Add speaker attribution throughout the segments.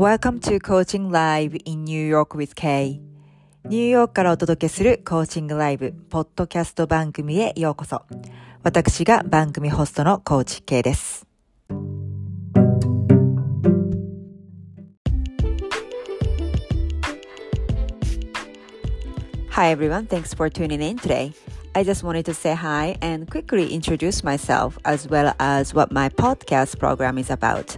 Speaker 1: Welcome to Coaching Live in New York with Kay ニューヨークからお届けするコーチングライブポッドキャスト番組へようこそ私が番組ホストのコーチ K です Hi everyone, thanks for tuning in today. I just wanted to say hi and quickly introduce myself as well as what my podcast program is about.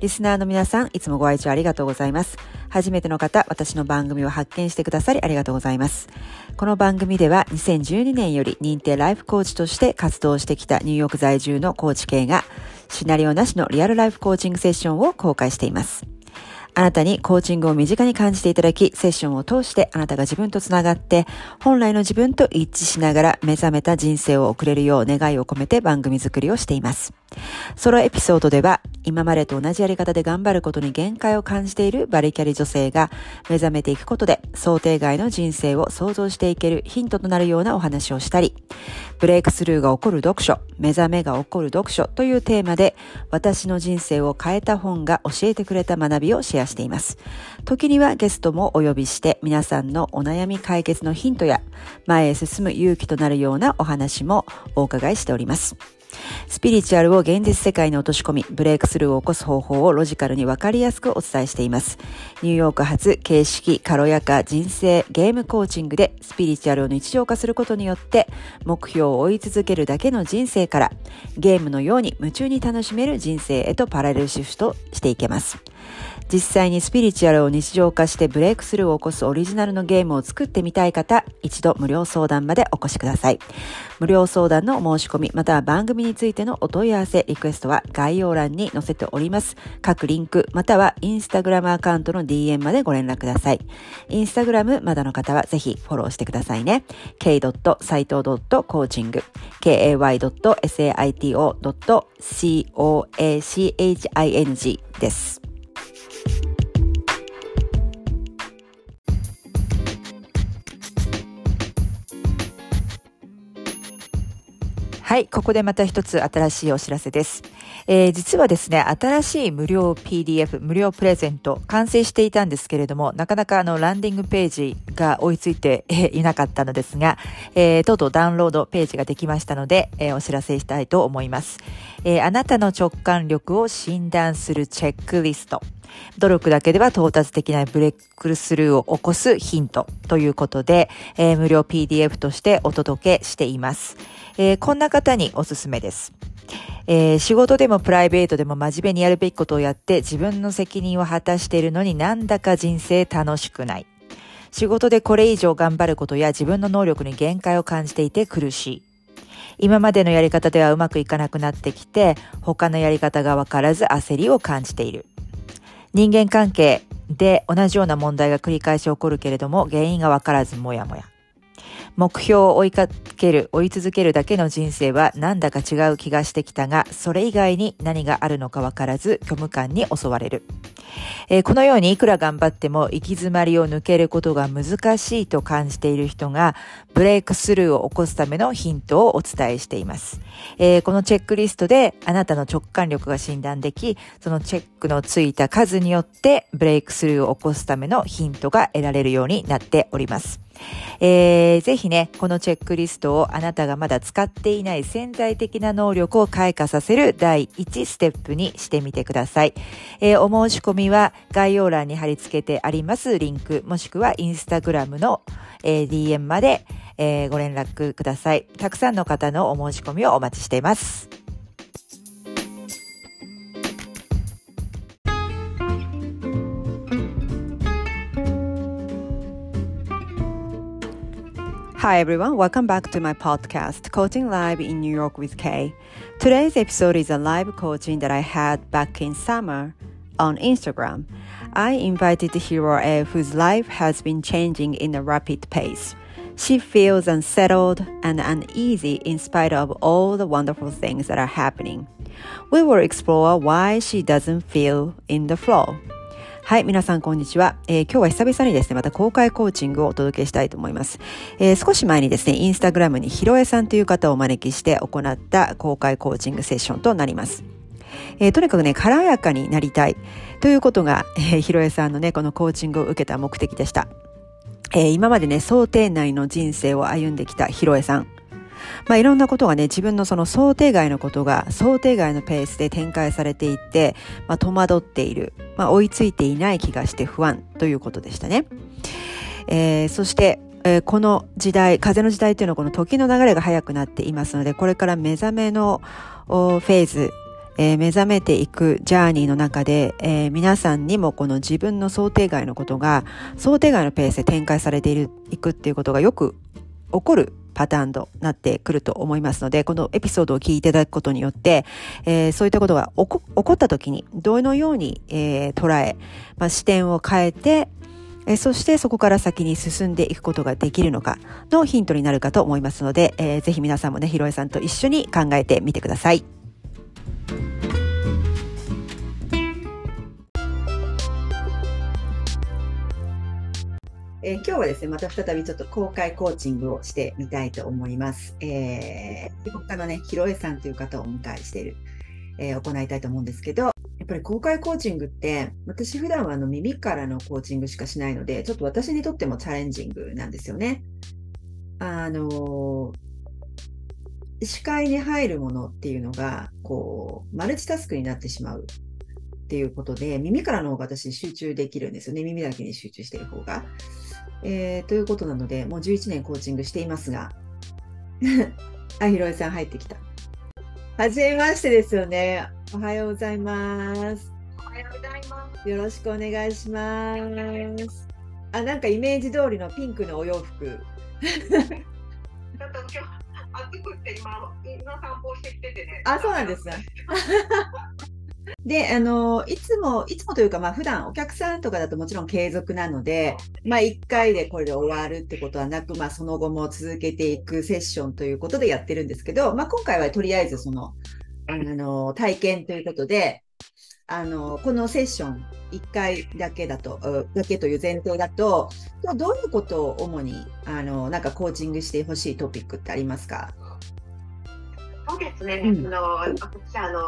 Speaker 1: リスナーの皆さん、いつもご愛聴ありがとうございます。初めての方、私の番組を発見してくださりありがとうございます。この番組では2012年より認定ライフコーチとして活動してきたニューヨーク在住のコーチ系がシナリオなしのリアルライフコーチングセッションを公開しています。あなたにコーチングを身近に感じていただき、セッションを通してあなたが自分とつながって、本来の自分と一致しながら目覚めた人生を送れるよう願いを込めて番組作りをしています。ソロエピソードでは、今までと同じやり方で頑張ることに限界を感じているバリキャリ女性が目覚めていくことで想定外の人生を想像していけるヒントとなるようなお話をしたり、ブレイクスルーが起こる読書、目覚めが起こる読書というテーマで私の人生を変えた本が教えてくれた学びをシェアしています。時にはゲストもお呼びして皆さんのお悩み解決のヒントや前へ進む勇気となるようなお話もお伺いしております。スピリチュアルを現実世界に落とし込み、ブレイクスルーを起こす方法をロジカルにわかりやすくお伝えしています。ニューヨーク発形式、軽やか、人生、ゲームコーチングでスピリチュアルを日常化することによって、目標を追い続けるだけの人生から、ゲームのように夢中に楽しめる人生へとパラレルシフトしていけます。実際にスピリチュアルを日常化してブレイクスルーを起こすオリジナルのゲームを作ってみたい方、一度無料相談までお越しください。無料相談の申し込み、または番組についてのお問い合わせ、リクエストは概要欄に載せております。各リンク、またはインスタグラムアカウントの DM までご連絡ください。インスタグラムまだの方はぜひフォローしてくださいね。k.saito.coaching kay.saito.coaching です。はい、ここでまた一つ新しいお知らせです。えー、実はですね、新しい無料 PDF、無料プレゼント、完成していたんですけれども、なかなかあの、ランディングページが追いついていなかったのですが、えー、とうとうダウンロードページができましたので、えー、お知らせしたいと思います。えー、あなたの直感力を診断するチェックリスト。努力だけでは到達できないブレイクスルーを起こすヒントということで、えー、無料 PDF としてお届けしています。えー、こんな方におすすめです。えー、仕事でもプライベートでも真面目にやるべきことをやって自分の責任を果たしているのになんだか人生楽しくない。仕事でこれ以上頑張ることや自分の能力に限界を感じていて苦しい。今までのやり方ではうまくいかなくなってきて、他のやり方がわからず焦りを感じている。人間関係で同じような問題が繰り返し起こるけれども、原因がわからずもやもや。目標を追いかける、追い続けるだけの人生はなんだか違う気がしてきたが、それ以外に何があるのかわからず虚無感に襲われる。えー、このようにいくら頑張っても行き詰まりを抜けることが難しいと感じている人がブレイクスルーを起こすためのヒントをお伝えしています。えー、このチェックリストであなたの直感力が診断でき、そのチェックのついた数によってブレイクスルーを起こすためのヒントが得られるようになっております。えー、ぜひね、このチェックリストをあなたがまだ使っていない潜在的な能力を開花させる第1ステップにしてみてください。えー、お申し込みは概要欄に貼り付けてありますリンク、もしくはインスタグラムの、えー、DM まで、えー、ご連絡ください。たくさんの方のお申し込みをお待ちしています。Hi everyone, welcome back to my podcast, Coaching Live in New York with Kay. Today's episode is a live coaching that I had back in summer on Instagram. I invited Hero F, whose life has been changing in a rapid pace. She feels unsettled and uneasy in spite of all the wonderful things that are happening. We will explore why she doesn't feel in the flow. はい、皆さんこんにちは、えー、今日は久々にですね、また公開コーチングをお届けしたいと思います。えー、少し前にですね、インスタグラムにひろえさんという方をお招きして行った公開コーチングセッションとなります。えー、とにかくね、軽やかになりたいということが、えー、ひろえさんのね、このコーチングを受けた目的でした。えー、今までね、想定内の人生を歩んできたひろえさん。まあ、いろんなことがね、自分のその想定外のことが想定外のペースで展開されていって、まあ、戸惑っている、まあ、追いついていない気がして不安ということでしたね。えー、そして、えー、この時代、風の時代というのはこの時の流れが速くなっていますので、これから目覚めのフェーズ、えー、目覚めていくジャーニーの中で、えー、皆さんにもこの自分の想定外のことが想定外のペースで展開されているいくっていうことがよく起こるパターンとなってくると思いますので、このエピソードを聞いていただくことによって、えー、そういったことが起こった時にどのように、えー、捉え、まあ、視点を変えて、え、そしてそこから先に進んでいくことができるのかのヒントになるかと思いますので、えー、ぜひ皆さんもね、ひろえさんと一緒に考えてみてください。えー、今日はですね、また再びちょっと公開コーチングをしてみたいと思います。えー、他のね、ひろえさんという方をお迎えしている、えー、行いたいと思うんですけど、やっぱり公開コーチングって、私普段はあの耳からのコーチングしかしないので、ちょっと私にとってもチャレンジングなんですよね。あの視界に入るものっていうのが、こう、マルチタスクになってしまうっていうことで、耳からの方が私集中できるんですよね。耳だけに集中してる方が。えー、ということなので、もう11年コーチングしていますが、あ、ひろえさん入ってきた。はじめましてですよね。おはようございます。
Speaker 2: おはようございます。
Speaker 1: よろしくお願いします。あ、なんかイメージ通りのピンクのお洋服。ちょっと今
Speaker 2: 日暑くて今、犬の散歩してきててね。
Speaker 1: あ、そうなんですね。で、あの、いつも、いつもというか、まあ、普段お客さんとかだともちろん継続なので、まあ、1回でこれで終わるってことはなく、まあ、その後も続けていくセッションということでやってるんですけど、まあ、今回はとりあえずその、あの、体験ということで、あの、このセッション1回だけだと、だけという前提だと、どういうことを主に、あの、なんかコーチングしてほしいトピックってありますか？
Speaker 2: そうですね。うん、あの私あの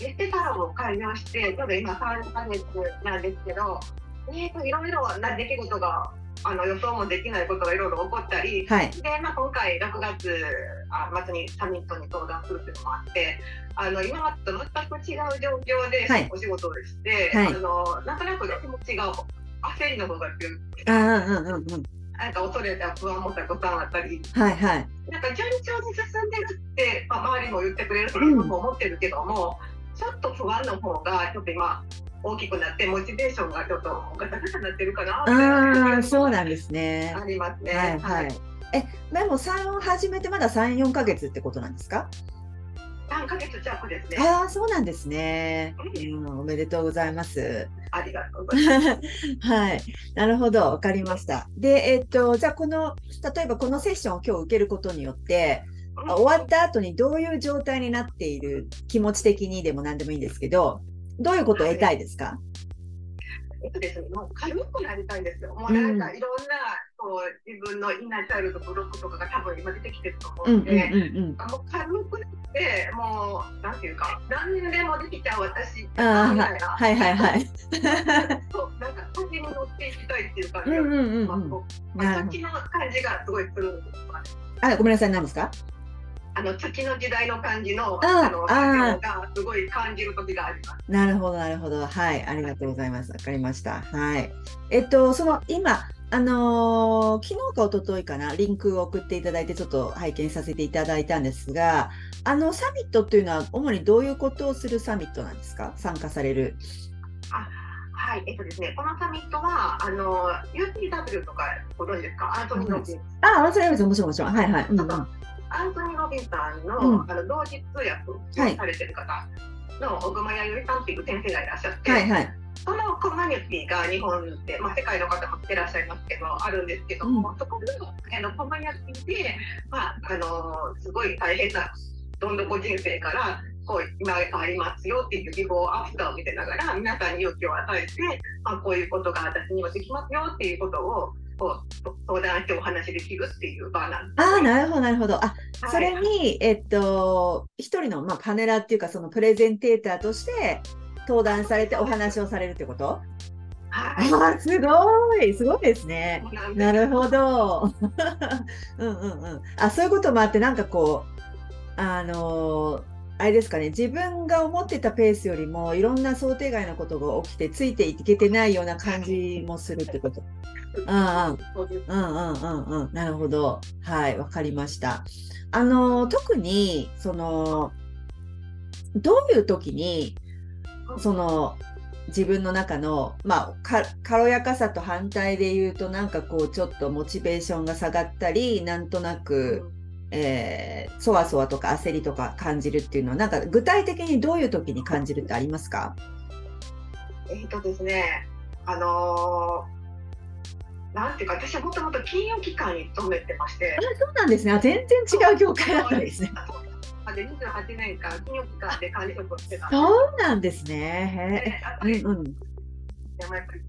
Speaker 2: エステサロンを開業して、ちょうど今3ヶ月なんですけど、えーと、いろいろな出来事があの予想もできないことがいろいろ起こったり、はい、でまあ、今回6月あ末にサミットに登壇するっていうのもあってあの今までと全く違う状況でお仕事をして、はい、あのなんとなく気持ちが焦りの方が強くて。うんうんうん。なんか恐れた不安を持ったことがあったり、はいはい、なんか順調に進んでるって、まあ、周りも言ってくれると思ってるけども、うんちょっと不安の方がちょっと今大きくなってモチベーションがちょっとガタガタになってるかな
Speaker 1: ああそうなんですね
Speaker 2: ありますね
Speaker 1: はい、はい、えでも産を始めてまだ三四か月ってことなんですか？
Speaker 2: 三ヶ月弱ですね。
Speaker 1: ああ、そうなんですね、うん。おめでとうございます。
Speaker 2: ありがとうございます。
Speaker 1: はい。なるほど。わかりました。で、えっと、じゃあ、この、例えばこのセッションを今日受けることによって、終わった後にどういう状態になっている気持ち的にでも何でもいいんですけどどういうことを得たいですか、
Speaker 2: えっとですね、もう軽くなりたいんですよ。もうなんかいろんな、こう自分のインナーチャイルドブロックとかが多分今出てきてると思うので、うんうんうんうん、もう軽くなってもうなんていうか何年でもできちゃう私みたいな。はいはいはい。そうなんか風に乗っていきたいっていう感じが、うんうんうんまあ、こうまあ、の感じがすごいするんです
Speaker 1: あ、ごめんなさい、何ですか？
Speaker 2: あの月の時代の感じのあのあがすごい感じる時があります。
Speaker 1: なるほどなるほど。はい。ありがとうございます。わかりました。はい。えっとその今あのー、昨日か一昨日かなリンクを送っていただいてちょっと拝見させていただいたんですがあのサミットっていうのは主にどういうことをするサミットなんですか？参加される。
Speaker 2: あはい、えっとですね、このサミットは、あの、UPW とかご存知ですか？アントニー・ロビン。あ、アントニー・ロビン
Speaker 1: さん、もちろん、もちろん。はいはい。うん、
Speaker 2: アントニー・ロビンさんの,、うん、あの同時通訳をされてる方の小熊弥生さんっていう先生がいらっしゃって、はい。はい、そのコミュニティが日本で、まあ、世界の方も来てらっしゃいますけどあるんですけども、うん、そこのあのコミュニティで、まあ、あのすごい大変などん底人生からこう今ありますよっていうビフォーアフターを見てながら皆さんに勇気を与えて、まあ、こういうことが私にもできますよっていうことを相談してお話できるっていう場なん
Speaker 1: ああ、なるほど、なるほど。あ、
Speaker 2: はい
Speaker 1: それに、えっと、一人の、まあ、パネラーっていうか、そのプレゼンテーターとして登壇されてお話をされるってこと？
Speaker 2: はい
Speaker 1: ああ、すごい、すごいですね。
Speaker 2: な
Speaker 1: るほど。うんうんうん。あ、そういうこともあって、なんかこう、あのーあれですかね、自分が思ってたペースよりも、いろんな想定外のことが起きて、ついていけてないような感じもするってこと。うんうん。
Speaker 2: そう
Speaker 1: んうんうんうん。なるほど。はい、わかりました。あの、特に、その、どういう時に、その、自分の中の、まあ、か軽やかさと反対で言うと、なんかこう、ちょっとモチベーションが下がったり、なんとなく、えーそわそわとか焦りとか感じるっていうのは、なんか具体的にどういう時に感じるってありますか？
Speaker 2: えっとですね、あのーなんていうか、私はもともと金融機関に勤めてまして
Speaker 1: あ、そうなんですね。あ全然違う業界だったんですね。
Speaker 2: あで28年間、金融機関で管理職をしてたん
Speaker 1: そうなんですね。へえうんうん。
Speaker 2: もやっぱり、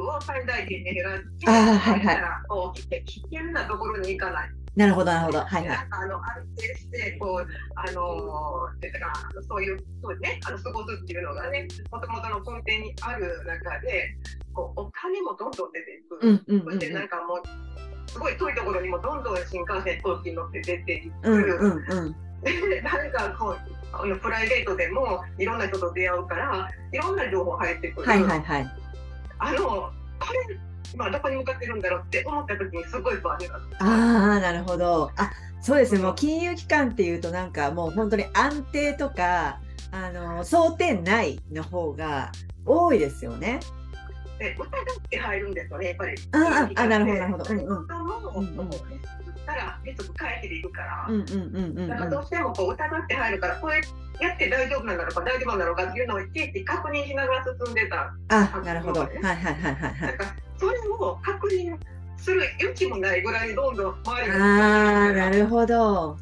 Speaker 2: を最大限で減らして、
Speaker 1: はいはい
Speaker 2: こう危険なところに行かない。
Speaker 1: なるほど、なるほど。はいはい。
Speaker 2: なんかあの安定してこうあのーてかそういうそうねあの過ごすっていうのがねもともとの根底にある中でこうお金もどんどん出ていく。
Speaker 1: うんうんうん
Speaker 2: そしてなんかもうすごい遠いところにもどんどん新幹線飛行機に乗って出ていく。
Speaker 1: うんうんうん。
Speaker 2: でなんかこうあのプライベートでもいろんな人と出会うからいろんな情報入ってくる。
Speaker 1: はいはいはい。
Speaker 2: あのこれ今どこに向かってるんだろうって思った時にすごい不安になった。
Speaker 1: ああ、なるほど。あ、そうですね。もう金融機関っていうとなんかもう本当に安定とか、あの、争点ないの方が多いですよね。
Speaker 2: で疑って入るんですよね、やっぱり。
Speaker 1: あああなるほどなるほどうんうん
Speaker 2: も、
Speaker 1: うんうん
Speaker 2: リスクからリスク回避でいくから、
Speaker 1: うんうんうんうん
Speaker 2: だからどうしてもこう疑って入るから、これやって大丈夫なんだろうか、大丈夫なんだろうかっていうのをいちいち確認しながら進んでた。
Speaker 1: あ、なるほど。はいはいはいはいはい。
Speaker 2: なんかそれを確認する余地もないぐらいどんどん周り
Speaker 1: あ
Speaker 2: が
Speaker 1: あ、なるほど。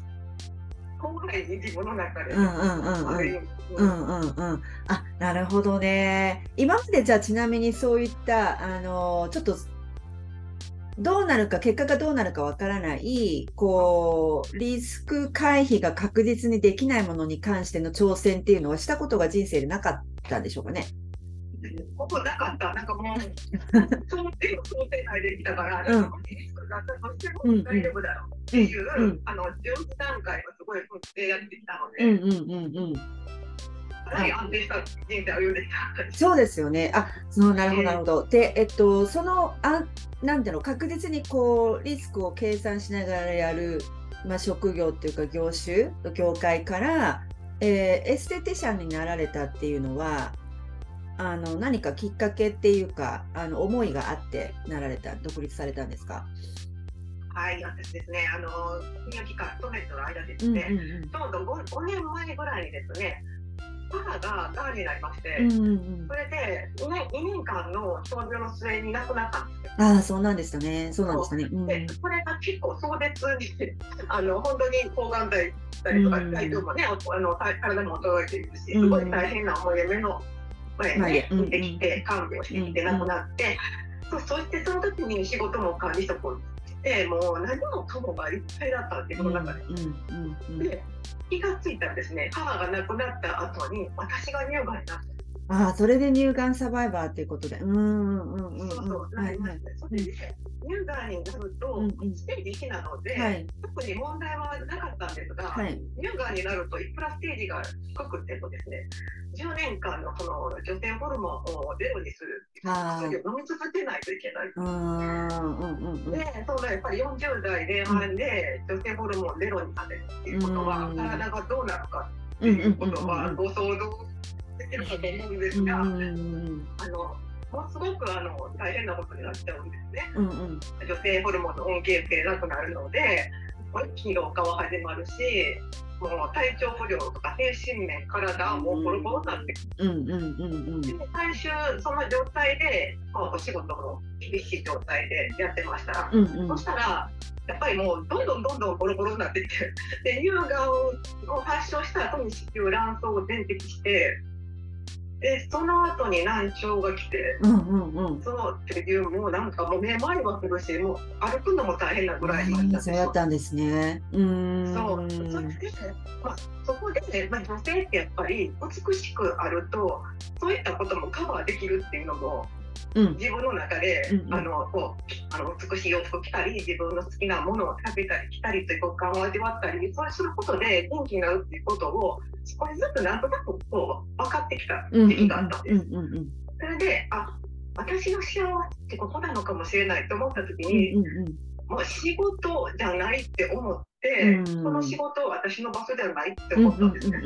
Speaker 2: 怖い自分の中で。
Speaker 1: うんうんうんうん。うんうんうん。あ、なるほどね。今までじゃあちなみにそういった、あの、ちょっと、どうなるか、結果がどうなるかわからない、こう、リスク回避が確実にできないものに関しての挑戦っていうのはしたことが人生でなかったんでしょうかね。
Speaker 2: ここなかった、なんかもう、想定想定内できたから、
Speaker 1: うん
Speaker 2: なんかリスクがあったとしても大丈夫だろうっていう、
Speaker 1: うんうん
Speaker 2: あの準備段階がすごい振ってやってきたので、
Speaker 1: うんうんうんうん。
Speaker 2: かなり安定した人生を歩んできた。
Speaker 1: そうですよね。あ、そう、なるほど、なるほど。で、えっと、その、あ、なんだろう、確実にこう、リスクを計算しながらやる、まあ、職業っていうか、業種、業界から、えーエステティシャンになられたっていうのは、あの、何かきっかけっていうか、あの、思いがあってなられた、独立されたんですか？
Speaker 2: はい、私ですね、あの、金融機関勤めてる間です
Speaker 1: うんうん
Speaker 2: ね、ちょうど 5, 5年前ぐらいにですね、母ががんになりまして、
Speaker 1: うん。うんうんうん
Speaker 2: そ。れで2年 ,2 年間の闘病の末に亡くなったんですよ。
Speaker 1: ああ、そうなんでしたね。そうなんでしたね。うん。
Speaker 2: でこれが結構壮絶に あの本当に抗がん剤したりとか
Speaker 1: うん
Speaker 2: 体調もね、あの体体も衰えているしすごい大変な思いで目の前
Speaker 1: 前
Speaker 2: ね
Speaker 1: うん
Speaker 2: 見てきて看病してきて亡くなって、そそしてその時に仕事も管理職をしてもう何もかもがいっぱいだったんでその中で。
Speaker 1: うんうんうん。
Speaker 2: で気がついたらですね母が亡くなった後に私が乳がんになった
Speaker 1: ああ、それで乳がんサバイバーっていうことで。うんうんうんうん。
Speaker 2: そうそう、
Speaker 1: は
Speaker 2: いりますね。それで、乳がんになると
Speaker 1: うんう、ん
Speaker 2: ステージ1なので、
Speaker 1: はい。
Speaker 2: 特に問題はなかったんですが、
Speaker 1: はい。
Speaker 2: 乳がんになると、いくらステージが低くてもですね、10年間のその女性ホルモンをゼロにする薬を飲み続けないといけない。
Speaker 1: うーん、うんうんうん。
Speaker 2: で、そのやっぱり40代前半で女性ホルモンをゼロにさせるっていうことは、
Speaker 1: うん
Speaker 2: 体がどうなるかって
Speaker 1: うんうん
Speaker 2: いうことはご想像できるかと思うんですが、あのものすごくあの大変なことになっちゃうんですね。
Speaker 1: うんうん。
Speaker 2: 女性ホルモンの恩恵受けなくなるので、疲労化は始まるし、もう体調不良とか精神面、体はもうボロボロになってく
Speaker 1: うんうんうん
Speaker 2: 最終、その状態で、お仕事も厳しい状態でやってました。
Speaker 1: うんうん。
Speaker 2: そしたら、やっぱりもうどんどんどんどんボロボロになってきて、で乳がんを発症した後に子宮卵巣を全摘して、でその後に難聴が来て、
Speaker 1: うんうんうん。
Speaker 2: そうっていうもうなんかもうめまいはするしもう歩くのも大変なぐらいになっ
Speaker 1: うん
Speaker 2: た
Speaker 1: そうやったんですね。うーん。
Speaker 2: そうそれで、まあ、そこで、ねまあ、女性ってやっぱり美しくあるとそういったこともカバーできるっていうのも
Speaker 1: うん。
Speaker 2: 自分の中で、
Speaker 1: うんうん
Speaker 2: あのこうあの美しい洋服着たり自分の好きなものを食べたり着たりという五感を味わったりそうすることで元気になるっていうことを少しずつなんとなくこう分かってきた
Speaker 1: うん
Speaker 2: 時期があったんです。それであ私の幸せってここなのかもしれないと思った時
Speaker 1: うん
Speaker 2: に、
Speaker 1: うんうん
Speaker 2: もう仕事じゃないって思って、
Speaker 1: うん
Speaker 2: この仕事は私の場所ではないって
Speaker 1: うん
Speaker 2: 思ったんですね。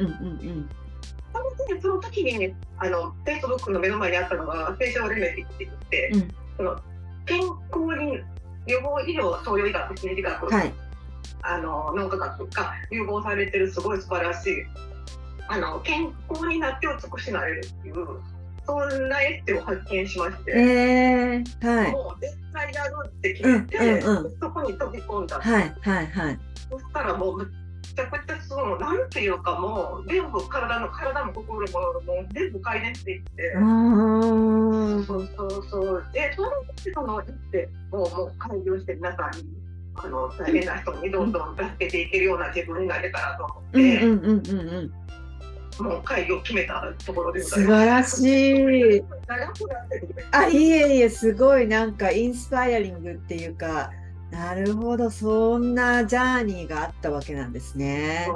Speaker 1: うんうんうん
Speaker 2: その時に、あの、フェイスブックの目の前にあったのが、フェイシャルレメディって言って、
Speaker 1: うん
Speaker 2: その健康に予防医療、東洋医学、心理学、
Speaker 1: うん。はい。
Speaker 2: あの脳科学が融合されてるすごい素晴らしい、あの健康になって美しくなれるっていう、そんなエッセイを発見しまして、
Speaker 1: えー、はい。
Speaker 2: もう絶対やるって決めて、
Speaker 1: うんうんう
Speaker 2: そこに飛び込んだ。
Speaker 1: はいはいはい。
Speaker 2: そしたらもうめちゃくちゃそのなんていうかもう全部体の体も心ももう全部改善していって。
Speaker 1: うーん。
Speaker 2: そうそうそう。で、その時その行ってもうもう開業して皆さんにあの大変な人にどんどん助けていけるような自分になれたらと思って、
Speaker 1: うんうんうんうんうん。
Speaker 2: もう開業を決めたところで
Speaker 1: 素。晴らしい。あ、いえいえ、すごいなんかインスパイアリングっていうか、なるほど、そんなジャーニーがあったわけなんですね。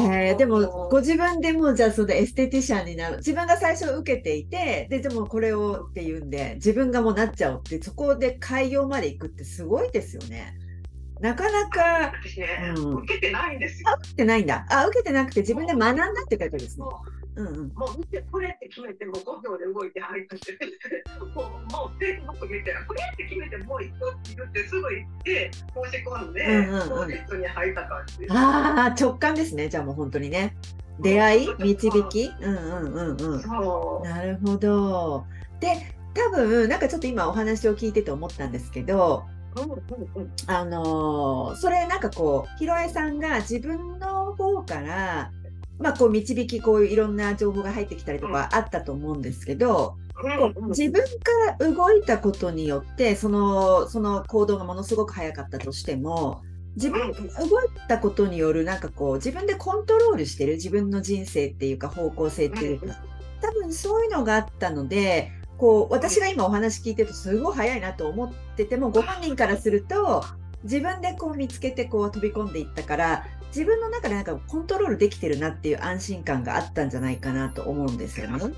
Speaker 1: えーでもご自分でもうじゃあそのエステティシャンになる自分が最初受けていてででもこれをっていうんで自分がもうなっちゃおうってそこで開業まで行くってすごいですよね。なかなか
Speaker 2: 私ね、
Speaker 1: うん
Speaker 2: 受けてないんですよ。
Speaker 1: 受けてないんだ。あ受けてなくて自分で学んだってことですね。
Speaker 2: も
Speaker 1: うんうん。
Speaker 2: うもう見てこれって決めてもう5秒で動いて入っててもうもうフェイスブック見てこれって決めてもう行くって言ってすぐ行って申し込んで、
Speaker 1: うんうんうん
Speaker 2: 当日に入った感じ。
Speaker 1: ああ直感ですねじゃあもう本当にね。出会い導き？うんうんうんうん。
Speaker 2: そう
Speaker 1: なるほど。で多分なんかちょっと今お話を聞いてて思ったんですけど
Speaker 2: うんうんうん
Speaker 1: あのーそれなんかこうひろえさんが自分の方からまあこう導きこういういろんな情報が入ってきたりとかあったと思うんですけど、こう自分から動いたことによってそのその行動がものすごく早かったとしても自分から動いたことによるなんかこう自分でコントロールしてる自分の人生っていうか方向性っていうか多分そういうのがあったのでこう私が今お話聞いてるとすごい早いなと思っててもご本人からすると自分でこう見つけてこう飛び込んでいったから自分の中でなんかコントロールできてるなっていう安心感があったんじゃないかなと思うんですよね。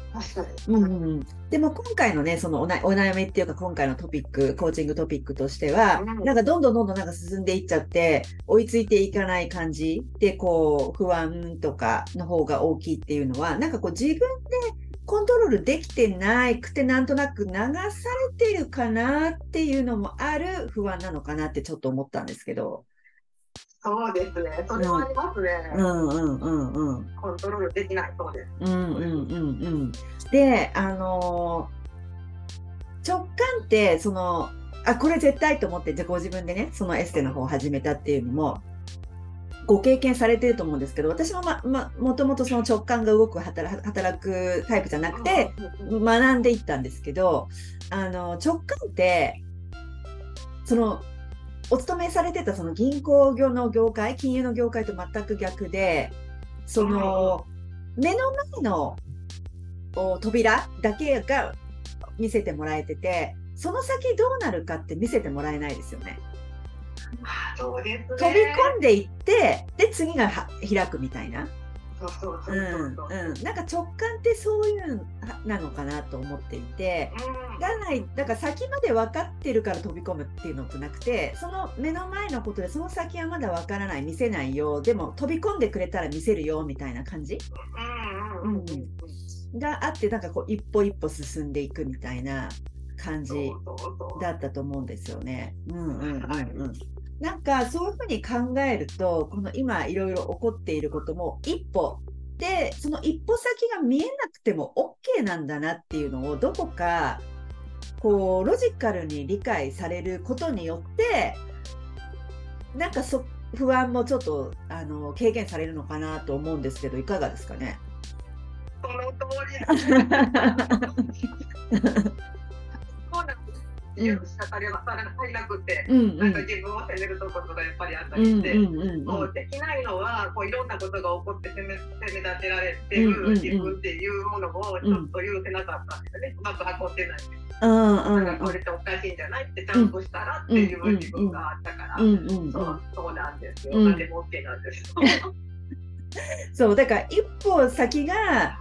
Speaker 1: うんうん、でも今回のねそのお悩みっていうか今回のトピックコーチングトピックとしては、
Speaker 2: うん
Speaker 1: なんかどんどんどんどんなんか進んでいっちゃって追いついていかない感じでこう不安とかの方が大きいっていうのはなんかこう自分でコントロールできてないくてなんとなく流されてるかなっていうのもある不安なのかなってちょっと思ったんですけど。
Speaker 2: そうですね。それはありますね。
Speaker 1: うんうんうんうん。
Speaker 2: コントロールできないそうです。
Speaker 1: うんうんうんうん。で、あのー直感って、その、あ、これ絶対と思って、じゃあご自分でね、そのエステの方を始めたっていうのも、ご経験されてると思うんですけど、私もま、ま、もともとその直感が動く働働くタイプじゃなくて、学んでいったんですけど、あの、直感って、その、お勤めされてたその銀行業の業界、金融の業界と全く逆で、その、目の前のお扉だけが見せてもらえてて、その先どうなるかって見せてもらえないですよね。
Speaker 2: そうですね。
Speaker 1: 飛び込んでいって、で、次がは開くみたいな。
Speaker 2: そう
Speaker 1: ん、
Speaker 2: そう
Speaker 1: ん。なんか直感ってそういうのなのかなと思っていて、
Speaker 2: うん
Speaker 1: がない、だから先まで分かってるから飛び込むっていうのとなくて、その目の前のことでその先はまだ分からない、見せないよ、でも飛び込んでくれたら見せるよみたいな感じ？
Speaker 2: うんうん。
Speaker 1: があって、なんかこう一歩一歩進んでいくみたいな感じ。だったと思うんですよね。うんうんうん
Speaker 2: はい
Speaker 1: うん。なんかそういうふうに考えると、この今いろいろ起こっていることも一歩で、その一歩先が見えなくても OK なんだなっていうのをどこかこうロジカルに理解されることによって、なんかそ不安もちょっとあの軽減されるのかなと思うんですけど、いかがですかね？
Speaker 2: その通り。そうなんです。許しか足りなくて、
Speaker 1: うんうん。
Speaker 2: なんか自分を責めるところがやっぱりあった
Speaker 1: うんうん
Speaker 2: りして。
Speaker 1: うん。
Speaker 2: そうできないのはこういろんなことが起こって責め責め立てられて
Speaker 1: うんうんうん。
Speaker 2: る自分っていうものをちょっと許せなかったんですよね、うまく運んでない
Speaker 1: うんうん。
Speaker 2: だからこれっておかしいんじゃないってちゃんとしたらっていう自分があったから、
Speaker 1: うんうんうん。
Speaker 2: そうそうなんですよ、
Speaker 1: うん。
Speaker 2: なんでも OK なんですよ。
Speaker 1: そうだから一歩先が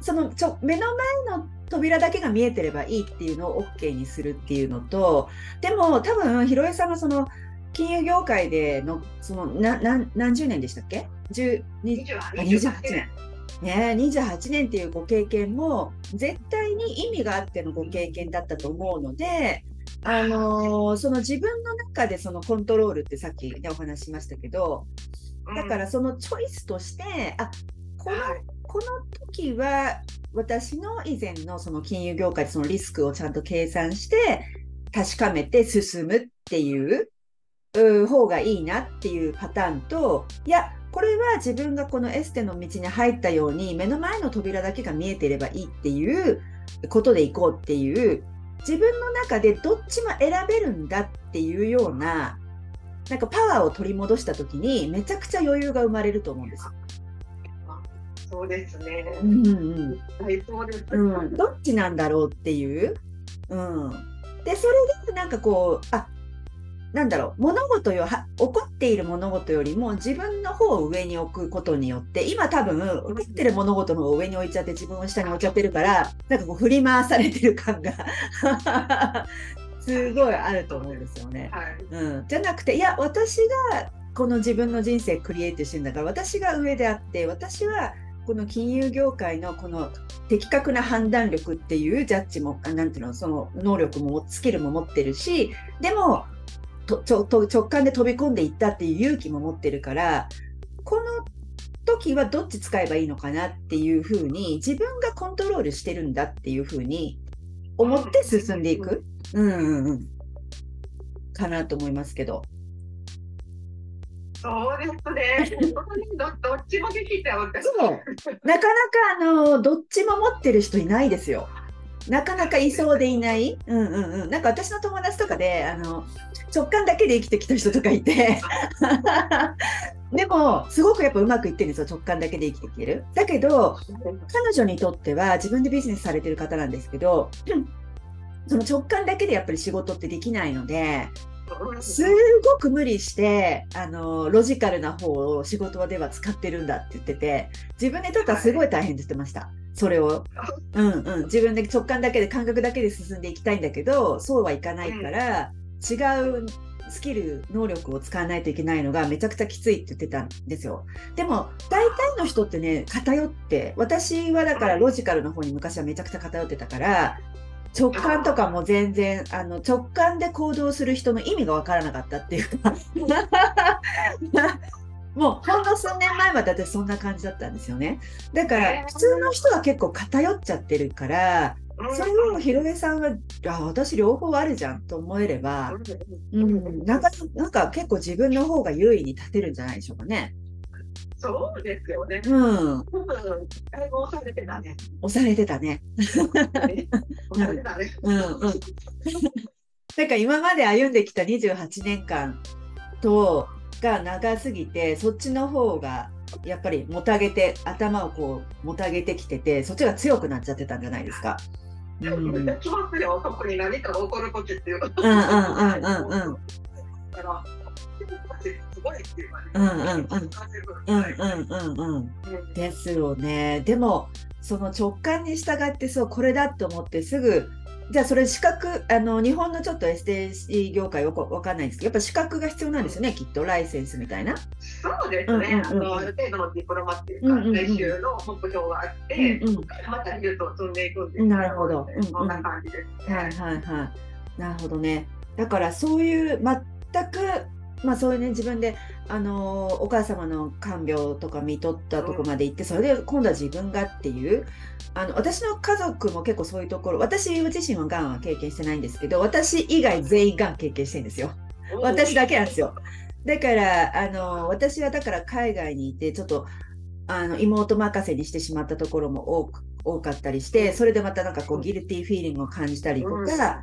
Speaker 1: そのちょ目の前の扉だけが見えてればいいっていうのを OK にするっていうのとでも多分ひろえさんのその金融業界でのそのなな何十年でしたっけ？10
Speaker 2: 28
Speaker 1: 28年。ね、28年っていうご経験も絶対に意味があってのご経験だったと思うので、あのーその自分の中でそのコントロールってさっき、ね、お話ししましたけどだからそのチョイスとしてあこの
Speaker 2: はい
Speaker 1: この時は私の以前のその金融業界でそのリスクをちゃんと計算して確かめて進むっていう方がいいなっていうパターンといやこれは自分がこのエステの道に入ったように目の前の扉だけが見えてればいいっていうことでいこうっていう自分の中でどっちも選べるんだっていうようななんかパワーを取り戻した時にめちゃくちゃ余裕が生まれると思うんですよ。
Speaker 2: そうですね。
Speaker 1: うんうん
Speaker 2: うです。
Speaker 1: うん、どっちなんだろうっていう。うん、でそれでなんかこうあなんだろう物事よは起こっている物事よりも自分の方を上に置くことによって今多分起こってる物事の方を上に置いちゃって自分を下に置いちゃってるからなんかこう振り回されてる感が すごいあると思うんですよね。
Speaker 2: はい。
Speaker 1: うん、じゃなくていや私がこの自分の人生クリエイトしてるんだから私が上であって私はこの金融業界のこの的確な判断力っていうジャッジもあなんていうのその能力もスキルも持ってるしでもとちょと直感で飛び込んでいったっていう勇気も持ってるからこの時はどっち使えばいいのかなっていうふうに自分がコントロールしてるんだっていうふうに思って進んでいく、うん。うんうん、かなと思いますけど。
Speaker 2: そうですね。どどっちもできちゃう。
Speaker 1: そうなかなかあのどっちも持ってる人いないですよ。なかなかいそうでいない。うんうんうん。なんか私の友達とかであの直感だけで生きてきた人とかいて。でもすごくやっぱうまくいってるんですよ直感だけで生きていける。だけど彼女にとっては自分でビジネスされてる方なんですけど その直感だけでやっぱり仕事ってできないので。すごく無理してあのロジカルな方を仕事では使ってるんだって言ってて自分にとってはすごい大変って言ってました。それを、うんうん、自分で直感だけで感覚だけで進んでいきたいんだけどそうはいかないから、違うスキル能力を使わないといけないのがめちゃくちゃきついって言ってたんですよ。でも大体の人ってね偏って私はだからロジカルの方に昔はめちゃくちゃ偏ってたから直感とかも全然あの直感で行動する人の意味が分からなかったっていう。か もうほんの数年前まで私そんな感じだったんですよね。だから普通の人は結構偏っちゃってるからそれをひろえさんはあ私両方あるじゃんと思えれば、うん、なんかなんか結構自分の方が優位に立てるんじゃないでしょうかね。
Speaker 2: そうですよね。
Speaker 1: うん、
Speaker 2: うん。英語をされてたね。
Speaker 1: 押されてたね。
Speaker 2: 押されてたね。
Speaker 1: うんうん。なんか今まで歩んできた28年間とが長すぎてそっちの方がやっぱりもたげて頭をこうもたげてきててそっちが強くなっちゃってたんじゃないですか。うん、うん
Speaker 2: きますよ。特に何かが起こる時っていう。だ
Speaker 1: うんうんうん
Speaker 2: から、すごいっていう。
Speaker 1: うんうんうん
Speaker 2: 感じ
Speaker 1: うんうんうんうん。ですよね。でもその直感に従ってそうこれだって思ってすぐじゃあそれ資格あの日本のちょっと STC 業界わかわかんないんですけどやっぱ資格が必要なんですよねきっとライセンスみたいな。
Speaker 2: そうですね。あの、ある程度のディプロマっていうか、
Speaker 1: うんうんうん
Speaker 2: 練習の目標があって、
Speaker 1: うんうん
Speaker 2: また技術を積んでいくんです
Speaker 1: なるほどうんうん
Speaker 2: そんな感じですね。
Speaker 1: はいはいはい。なるほどね。だからそういう全くまあそういうね自分であのーお母様の看病とか見とったとこまで行って、それで今度は自分がっていうあの私の家族も結構そういうところ私自身はがんは経験してないんですけど私以外全員がん経験してるんですよ。私だけなんですよ。だからあの私はだから海外にいてちょっとあの妹任せにしてしまったところも多く多かったりしてそれでまたなんかこうギルティーフィーリングを感じたりとか、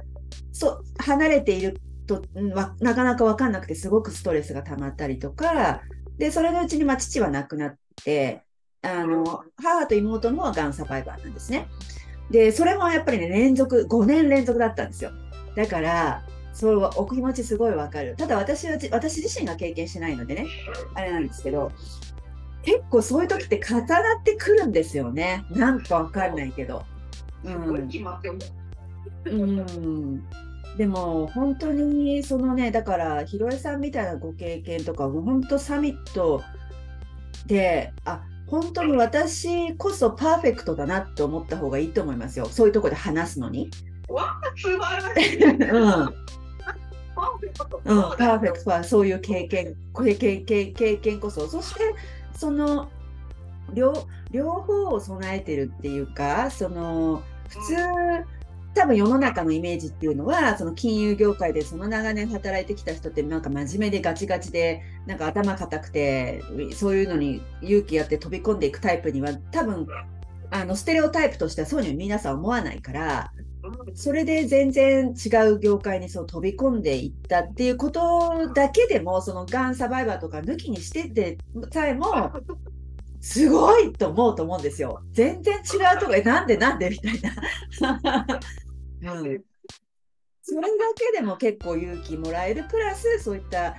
Speaker 1: そう離れているとなかなか分かんなくてすごくストレスが溜まったりとかでそれのうちにまあ父は亡くなってあの母と妹の方はがんサバイバーなんですね。でそれもやっぱりね連続5年連続だったんですよ。だからそれはお気持ちすごいわかる。ただ私は私自身が経験してないのでねあれなんですけど結構そういう時って重なってくるんですよね。なんかわかんないけど。
Speaker 2: うん、
Speaker 1: うんでも本当にそのねだからひろえさんみたいなご経験とかも本当サミットであ本当に私こそパーフェクトだなって思った方がいいと思いますよ。そういうとこで話すのに。
Speaker 2: わ素晴らしい、うん。
Speaker 1: パーフェクト、うん、パーフェクトはそういう経験経験経験こそ。そしてその両両方を備えてるっていうかその普通、多分世の中のイメージっていうのはその金融業界でその長年働いてきた人ってなんか真面目でガチガチでなんか頭固くてそういうのに勇気やって飛び込んでいくタイプには多分あのステレオタイプとしてはそういうふうに皆さん思わないからそれで全然違う業界にそう飛び込んでいったっていうことだけでもそのがんサバイバーとか抜きにしててさえもすごいと思うと思うんですよ。全然違うとこなんでなんでみたいな。うん、それだけでも結構勇気もらえるプラスそういった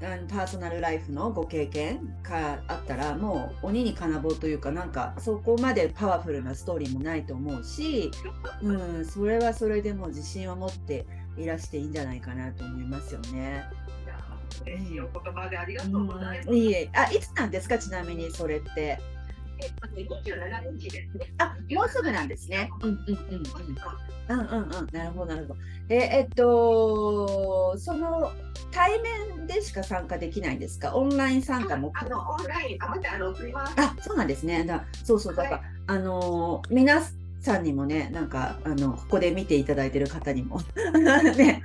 Speaker 1: パーソナルライフのご経験があったらもう鬼に金棒というかなんかそこまでパワフルなストーリーもないと思うし、うん、それはそれでも自信を持っていらしていいんじゃないかなと思いますよね。
Speaker 2: 嬉しいお言葉でありがとうございます。
Speaker 1: いいあいつなんですか？ちなみにそれって。あ、もうすぐなんですね。うんうんうんうん。うんうんうん。なるほどなるほど。ええっとその対面でしか参加できないんですか？オンライン参加も。
Speaker 2: あのオンラインあまたあの送ります。
Speaker 1: あ、そうなんですね。だそうそうだから、はい、あの皆さんにもね、なんかあのここで見ていただいてる方にも ね、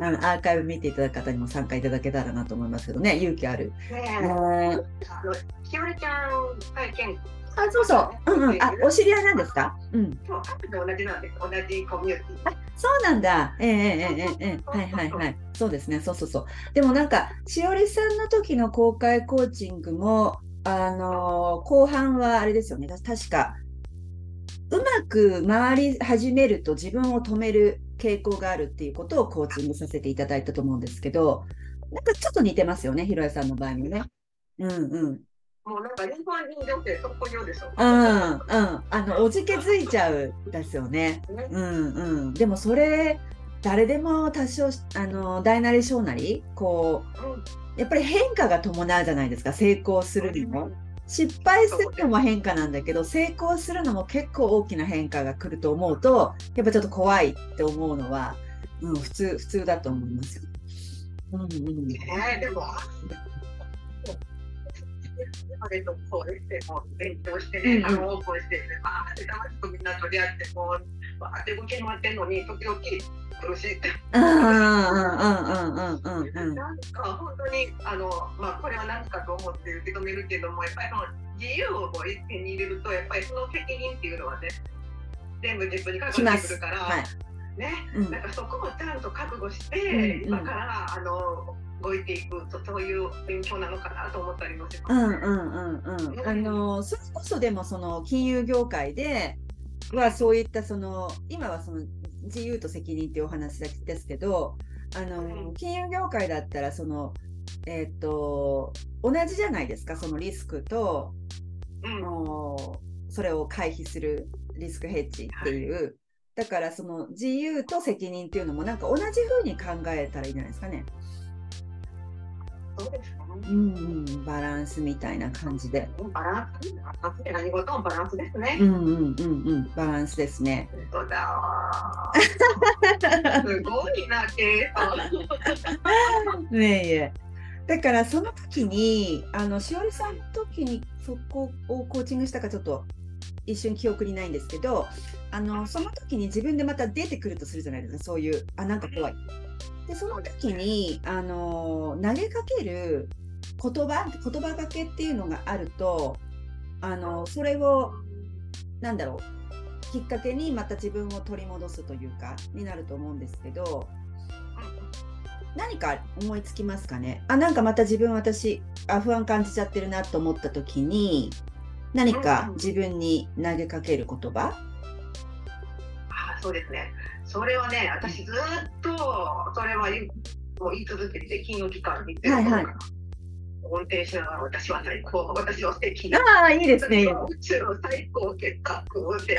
Speaker 1: あのアーカイブ見ていただく方にも参加いただけたらなと思いますけどね、勇気ある。ねえ
Speaker 2: ー、ひよりちゃん体験
Speaker 1: あ、そうそう。うんうん。あ、お知り合いなんですか？うん。
Speaker 2: そう、同じなんです。同じコミュニティ。あ、
Speaker 1: そうなんだ。ええええええはいはいはい。そうですね。そうそうそう。でもなんか、しおりさんの時の公開コーチングも、あのー、後半はあれですよね。確か、うまく回り始めると自分を止める傾向があるっていうことをコーチングさせていただいたと思うんですけど、なんかちょっと似てますよね、ひろやさんの場合もね。うんうん。
Speaker 2: もうなんか日本人女性特有でしょ。
Speaker 1: うんうんあのおじけづいちゃうですよね。ねうんうんでもそれ誰でも多少あの大なり小なりこう、うん、やっぱり変化が伴うじゃないですか成功するにも。失敗するのも変化なんだけど成功するのも結構大きな変化が来ると思うとやっぱちょっと怖いって思うのは、うん、普通普通だと思いますよ。
Speaker 2: うんうん、えー、でもあれとこうしても勉強してね、あのオープンして、バーって楽しくみんな取り合ってこうバーって動き回ってんのに時々苦しいって。なんか本当にあのまあこれは何かと思って受け止めるけどもやっぱりその自由をこう一手に入れるとやっぱりその責任っていうのはね全部自分にかかってくるから。ね、うん、なんかそこもちゃんと覚悟して、今からあの動いていくとそういう勉強なのかなと思ったりもします、ね。うんうんうんうん。あの
Speaker 1: それこそでもその金融業界ではそういったその今はその自由と責任っていうお話ですけど、あの金融業界だったらそのえっ、ー、と同じじゃないですかそのリスクと、うん、それを回避するリスクヘッジっていう。はいだからその自由と責任っていうのもなんか同じ風に考えたらいいんじゃないですかね。
Speaker 2: そうですね。う
Speaker 1: ん、バランスみたいな感じで。
Speaker 2: バランス、何事？もバランスですね。
Speaker 1: うんうんうんうん、バランスですね。
Speaker 2: 本当だ。すごいな、ケイ
Speaker 1: ねえ。だからその時にあのしおりさんの時にそこをコーチングしたかちょっと一瞬記憶にないんですけどあのその時に自分でまた出てくるとするじゃないですかそういうあなんか怖いでその時にあの投げかける言葉言葉がけっていうのがあるとあのそれをなんだろうきっかけにまた自分を取り戻すというかになると思うんですけど何か思いつきますかね？あなんかまた自分私あ不安感じちゃってるなと思った時に何か自分に投げかける言葉、
Speaker 2: あそうですね。それはね、私ずっとそれは言うもう言い続けて、金融機関に行ってる頃から、運転しながら私は最高、私は素敵
Speaker 1: ああいいですね
Speaker 2: 宇宙の最高結果って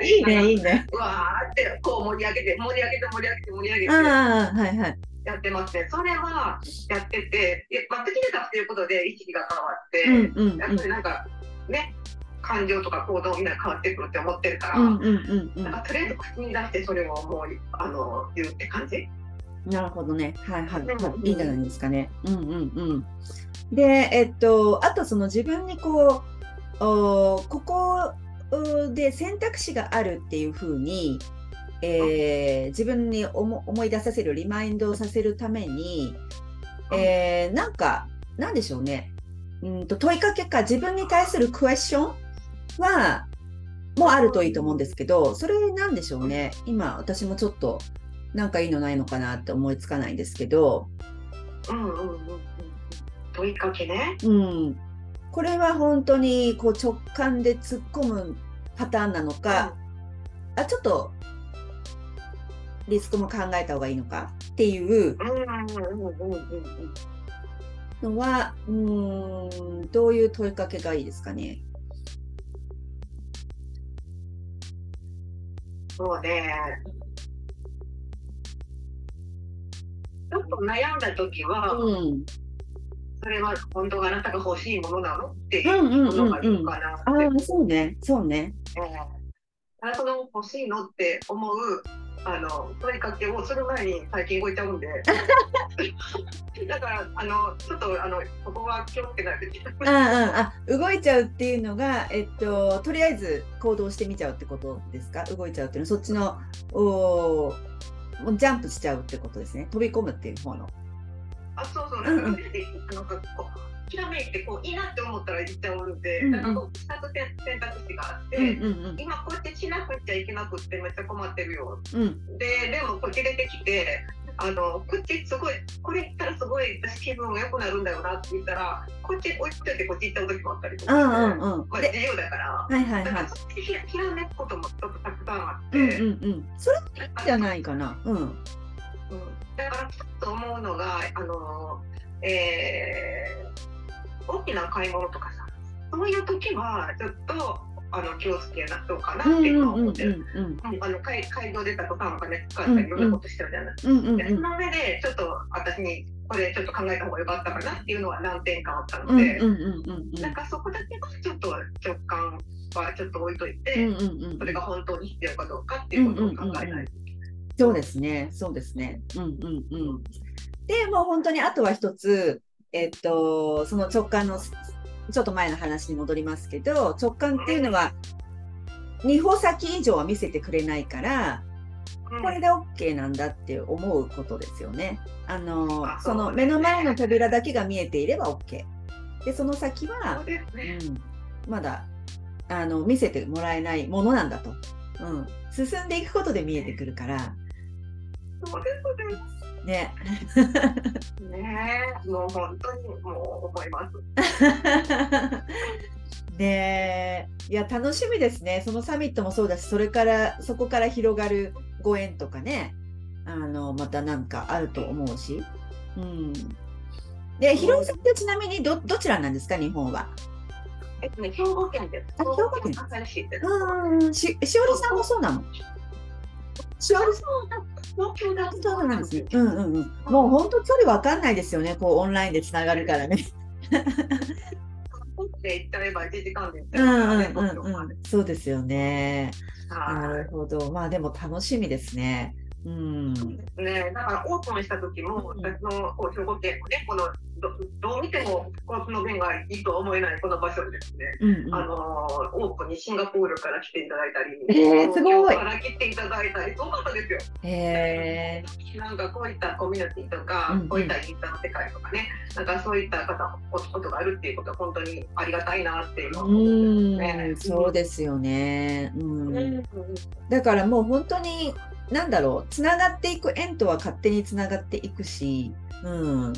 Speaker 1: いいねいいね
Speaker 2: わーってこう盛り上げて盛り上げて盛り上げて盛り上げて
Speaker 1: ああはいはい
Speaker 2: やってますね。それはやってて、まあ、できるかっていうことで意識が変わって、
Speaker 1: うんうん
Speaker 2: やっぱりなんかね、感情とか行動みんな変わってくるって思ってるから、
Speaker 1: うんうんうんうん
Speaker 2: なんかとりあえず口に出してそれをもうあの言うって感じ？
Speaker 1: なるほどね。はいはい。いいんじゃないですかね。うんうんうん。で、えっと、あとその自分にこう、おここおで選択肢があるっていうふうに、えー自分に思思い出させる、リマインドをさせるために、えーなんか、なんでしょうね。うんと問いかけか自分に対するクエスチョンは、もあるといいと思うんですけど、それなんでしょうね。今、私もちょっと、なんかいいのないのかなって思いつかないんですけど、
Speaker 2: うんうん。問いかけね。
Speaker 1: うん、これは本当にこう直感で突っ込むパターンなのか、あちょっとリスクも考えた方がいいのかっていう
Speaker 2: うんうんうんうんうんうん。
Speaker 1: のはうーんどういう問いかけがいいですかね？
Speaker 2: そうね。ちょっと悩んだ時は、
Speaker 1: うん、
Speaker 2: それは本当はあなたが欲しいものなの？って
Speaker 1: う
Speaker 2: い
Speaker 1: んうんうんうん。
Speaker 2: うのがいいかなって。
Speaker 1: ああそうねそうね。
Speaker 2: ええあなたの欲しいのって思うあの問いかけをする前に最近動いちゃうんで。だからあのちょっとあのここは気をつけないといけない。
Speaker 1: 動いちゃうっていうのが、えっと、とりあえず行動してみちゃうってことですか？動いちゃうっていうのはそっちのおーもうジャンプしちゃうってことですね。飛び込むっていう方の。
Speaker 2: あそうそうなんか、なんかこうひらめいてこういいなって思ったら言っちゃうんで、
Speaker 1: うんうん
Speaker 2: なんかこう2つ選択肢があって、
Speaker 1: うんうん
Speaker 2: 今こうやってしなくちゃいけなくってめっちゃ困ってるよ
Speaker 1: うんうん
Speaker 2: ででもこっち出てきてあのこっちすごいこれ言ったらすごい私気分が良くなるんだよなって言ったらこっち置いといてこっち行っちゃう時もあったりとかして、
Speaker 1: うんうんうん
Speaker 2: まあ、
Speaker 1: で
Speaker 2: 自由だから。
Speaker 1: はいはいはい。
Speaker 2: ひらめくこともちょっとたくさんあって、
Speaker 1: うんうんうん。それじゃないかな。うん。
Speaker 2: うん。だからちょっと思うのがあの、えー大きな買い物とかさそういう時はちょっとあの気をつけなそうかなって
Speaker 1: うんう
Speaker 2: 今
Speaker 1: んうん
Speaker 2: 思ってる。あの会会場出たとかお金使ったりいろんなことしてるじゃない、
Speaker 1: うんうん
Speaker 2: でその上でちょっと私にこれちょっと考えた方が良かったかなっていうのは何点かあったので、なんかそこだけはちょっと直感はちょっと置いといて、それが本当に必要かどうかっていうことを考えないといけない。
Speaker 1: そうですね、そうですね。うんうんうん。で、もう本当にあとは一つ、えっと、その直感の、ちょっと前の話に戻りますけど、直感っていうのは、二歩先以上は見せてくれないから、
Speaker 2: うん
Speaker 1: これで OK なんだって思うことですよね。あの、
Speaker 2: あ
Speaker 1: その目の前の扉だけが見えていれば OK。で、その先は。
Speaker 2: う
Speaker 1: ん、まだあの見せてもらえないものなんだと、うん、進んでいくことで見えてくるから
Speaker 2: そうです
Speaker 1: ね
Speaker 2: ね。ねえ、もう本当にもう思います。
Speaker 1: ねえ。いや楽しみですね。そのサミットもそうだしそれからそこから広がるご縁とかね。あのまたなんかあると思うし、うん、でひろみさんってちなみにどどちらなんですか？日本は。
Speaker 2: えっとね、兵庫県です。
Speaker 1: あ兵庫県。
Speaker 2: 新しいです。
Speaker 1: うん。ししおりさんもそうなの？しおりさん
Speaker 2: 東京だ
Speaker 1: そうなんですね。うんうんうん。もう本当距離わかんないですよね。こうオンラインでつながるからね。
Speaker 2: って言っちゃえば1時間で行っち
Speaker 1: うん
Speaker 2: ゃうからね、
Speaker 1: うん
Speaker 2: 東京まで
Speaker 1: うんうん。そうですよね。な
Speaker 2: は
Speaker 1: るほど。まあでも楽しみですね。うん。
Speaker 2: ね、だからオープンした時も、
Speaker 1: うん
Speaker 2: 私のこう兵庫県のね、このどどう見ても交通の便がいいとは思えないこの場所でですね、
Speaker 1: うん
Speaker 2: あのオープンにシンガポールから来ていただいたり、
Speaker 1: えーすごい
Speaker 2: から来ていただいたり、すごかったですよ。
Speaker 1: へえ。
Speaker 2: なんかこういったコミュニティとか、
Speaker 1: うんうん
Speaker 2: こういったインターの世界とかね、なんかそういった方のことがあるっていうことは本当にありがたいなっていうのは思ってますね
Speaker 1: うん、そうですよね。う。
Speaker 2: うんん
Speaker 1: だからもう本当に、なんだろう、つながっていく縁とは勝手につながっていくし、うん。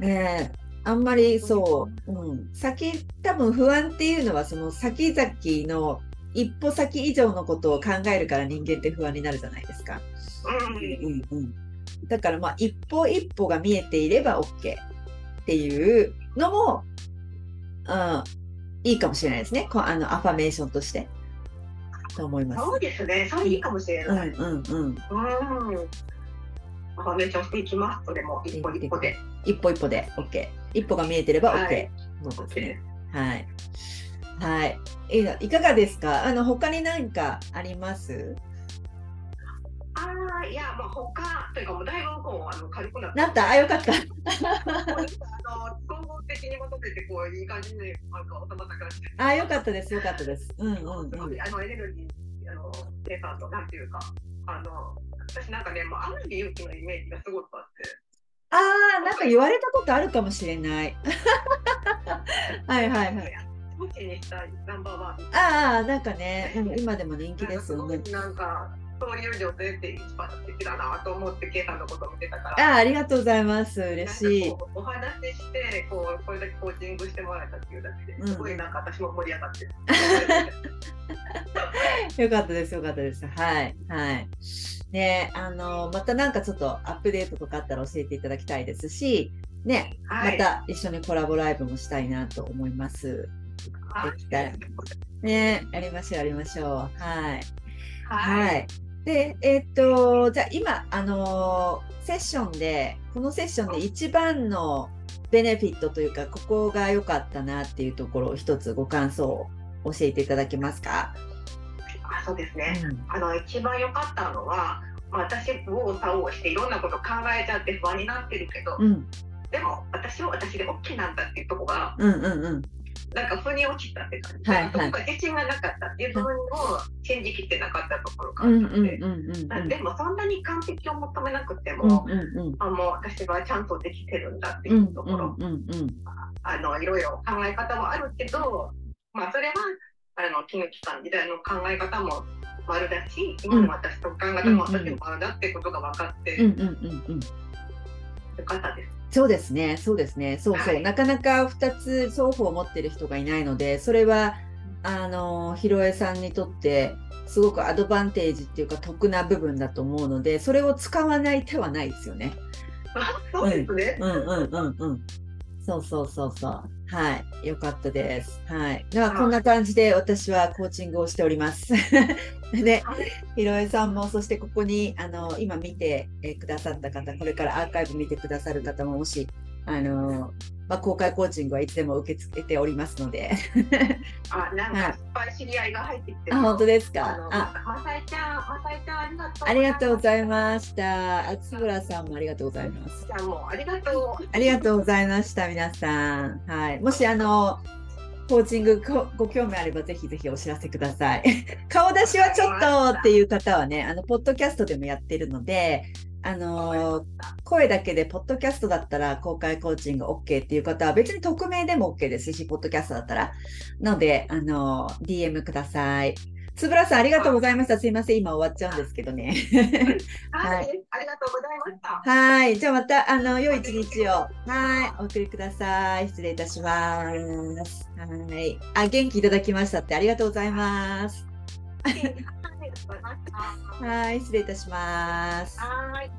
Speaker 1: ねえ、あんまりそう、うん。先、多分不安っていうのは、その先々の一歩先以上のことを考えるから人間って不安になるじゃないですか。
Speaker 2: うん
Speaker 1: うんうん。だからまあ、一歩一歩が見えていれば OK っていうのも、うん、いいかもしれないですね。こうあの、アファメーションとして。と思います。
Speaker 2: そうですね、それいいかもしれ
Speaker 1: うん
Speaker 2: ない。
Speaker 1: うんうん。
Speaker 2: うん。アファメーションしていきます。それも一歩一歩で。
Speaker 1: 一歩一歩で OK。一歩が見えてれば OK。
Speaker 2: はい
Speaker 1: そうです。はい。はい。いいいかがですか？あの、他に何かあります？
Speaker 2: ああ、いや、まあ、他というか、もうだいぶこう、あの、軽くなって。
Speaker 1: なった？あ、よかった。
Speaker 2: あの、総合的にまとめて、こう、いい感じに、なんか、頭からして。
Speaker 1: あ、よかったです。よかったです。うんうんうん。
Speaker 2: あの、エネルギー、あの、生産と、なんていうか、あの、私なんかね、もう、天海祐希のイメージがすごくあって。
Speaker 1: ああ、なんか言われたことあるかもしれない。はいはいはい。ああ、なんかね、うん 今でも人気ですよね。
Speaker 2: なんか、そういう女性って一番素敵だなと思って、ケイさんのことを見てたから。
Speaker 1: ああ、ありがとうございます。嬉しい
Speaker 2: お話ししてこうこれだけコーチングしてもらえたっていうだけ
Speaker 1: うん
Speaker 2: ですごいなんか私も盛り上がってる。
Speaker 1: よかったです、よかったです。はい、はい。ね、あの、またなんかちょっとアップデートとかあったら教えていただきたいですし、ね、
Speaker 2: はい。
Speaker 1: また一緒にコラボライブもしたいなと思います。
Speaker 2: はい
Speaker 1: できたらね、やりましょう、やりましょう。はい。
Speaker 2: は。
Speaker 1: はいい。で、えっと、じゃあ今、あのーセッションで、このセッションで一番のベネフィットというか、ここが良かったなっていうところを一つご感想を教えていただけますか？
Speaker 2: あそうですね。
Speaker 1: うん
Speaker 2: あの一番良かったのは、まあ、私右往左往していろんなこと考えちゃって不安になってるけど、
Speaker 1: うん、
Speaker 2: でも私は私で OK なんだっていうところが
Speaker 1: うん、うん、うん。
Speaker 2: なんか腑に落ちたって感じ。
Speaker 1: はいはい
Speaker 2: どこか自信がなかったっていう部分を信じきってなかったところがあ
Speaker 1: うん、うん、
Speaker 2: ったので。
Speaker 1: うん、うん。
Speaker 2: でもそんなに完璧を求めなくて
Speaker 1: うん、
Speaker 2: も、
Speaker 1: うん、うん。
Speaker 2: あもう私はちゃんとできてるんだって
Speaker 1: うん、
Speaker 2: いうところ、
Speaker 1: うん、うん。
Speaker 2: あのいろいろ考え方もあるけど、まあ、それはあの金融機関時代の考え方も丸だし、今の私と考え方も私も丸だってことが分かって
Speaker 1: うん、うん、うん、うん。
Speaker 2: よかったです。
Speaker 1: そうですね、そうですね、そうそう、
Speaker 2: はい
Speaker 1: なかなか2つ双方持ってる人がいないので、それは、あの、ひろえさんにとって、すごくアドバンテージっていうか得な部分だと思うので、それを使わない手はないですよね。
Speaker 2: あそうですね。
Speaker 1: うんうんうんうん。そうそうそうそう。はい。よかったです。はい。では、こんな感じで私はコーチングをしております。で、
Speaker 2: はい
Speaker 1: ひろえさんも、そしてここに、あの、今見てえーくださった方、これからアーカイブ見てくださる方も、もし、あの、まあ、公開コーチングはいつでも受け付けておりますので。
Speaker 2: あなん
Speaker 1: はい
Speaker 2: かいっぱい知り合いが入ってきて、
Speaker 1: あ、本当です
Speaker 2: あ
Speaker 1: か。
Speaker 2: の
Speaker 1: あ、
Speaker 2: まさえちゃん、まさえちゃんありがとう。
Speaker 1: ありがとうござい
Speaker 2: す。
Speaker 1: ました。あつぶらさんもありがとうございます。
Speaker 2: じゃあもうありがとう。
Speaker 1: ありがとうございました、皆さん。はい。もし、あの、コーチングごご興味あれば、ぜひぜひお知らせください。顔出しはちょっとっていう方はね、あの、ポッドキャストでもやってるので、あの、声だけで、ポッドキャストだったら公開コーチング OK っていう方は、別に匿名でも OK ですし、ポッドキャストだったら。なので、あの、DM ください。つぶらさん、ありがとうございました。すいません、今終わっちゃうんですけどね。
Speaker 2: はい、
Speaker 1: はい
Speaker 2: ありがとうございました。
Speaker 1: はい。じゃあまた、あの、良い一日を。はい。お送りください。失礼いたします。はい。あ、元気いただきましたってありがとうございます。はい。失礼いたします。
Speaker 2: はい。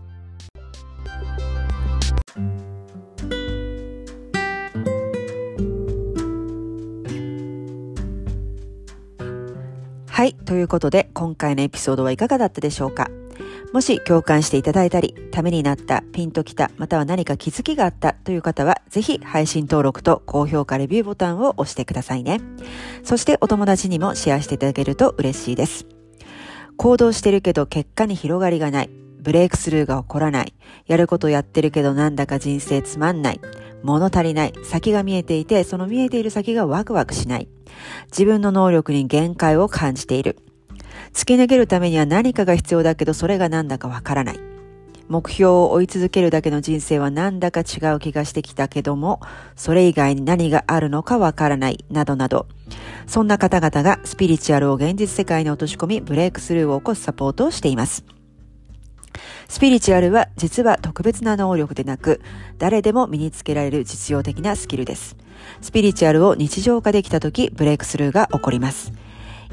Speaker 3: はい。ということで、今回のエピソードはいかがだったでしょうかもし共感していただいたり、ためになった、ピンときた、または何か気づきがあったという方は、ぜひ配信登録と高評価レビューボタンを押してくださいね。そしてお友達にもシェアしていただけると嬉しいです。行動してるけど結果に広がりがない。
Speaker 1: ブレイクスルーが起こらない。やることやってるけどなんだか人生つまんない。物足りない。先が見えていて、その見えている先がワクワクしない。自分の能力に限界を感じている。突き抜けるためには何かが必要だけど、それがなんだかわからない。目標を追い続けるだけの人生はなんだか違う気がしてきたけども、それ以外に何があるのかわからない、などなど。そんな方々がスピリチュアルを現実世界に落とし込み、ブレイクスルーを起こすサポートをしています。スピリチュアルは実は特別な能力でなく、誰でも身につけられる実用的なスキルです。スピリチュアルを日常化できた時、ブレイクスルーが起こります。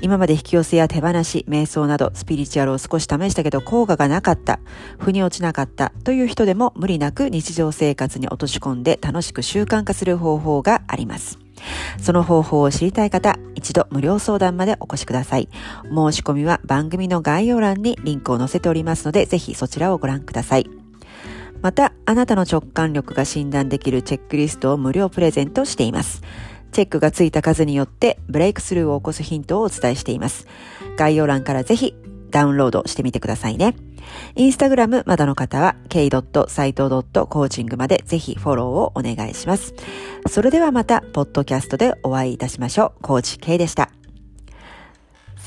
Speaker 1: 今まで引き寄せや手放し、瞑想などスピリチュアルを少し試したけど効果がなかった、腑に落ちなかったという人でも無理なく日常生活に落とし込んで楽しく習慣化する方法があります。その方法を知りたい方、一度無料相談までお越しください。申し込みは番組の概要欄にリンクを載せておりますので、ぜひそちらをご覧ください。また、あなたの直感力が診断できるチェックリストを無料プレゼントしています。チェックがついた数によってブレイクスルーを起こすヒントをお伝えしています。概要欄からぜひダウンロードしてみてくださいね。インスタグラムまだの方は k.saito.coaching までぜひフォローをお願いします。それではまた、ポッドキャストでお会いいたしましょう。コーチ K でした。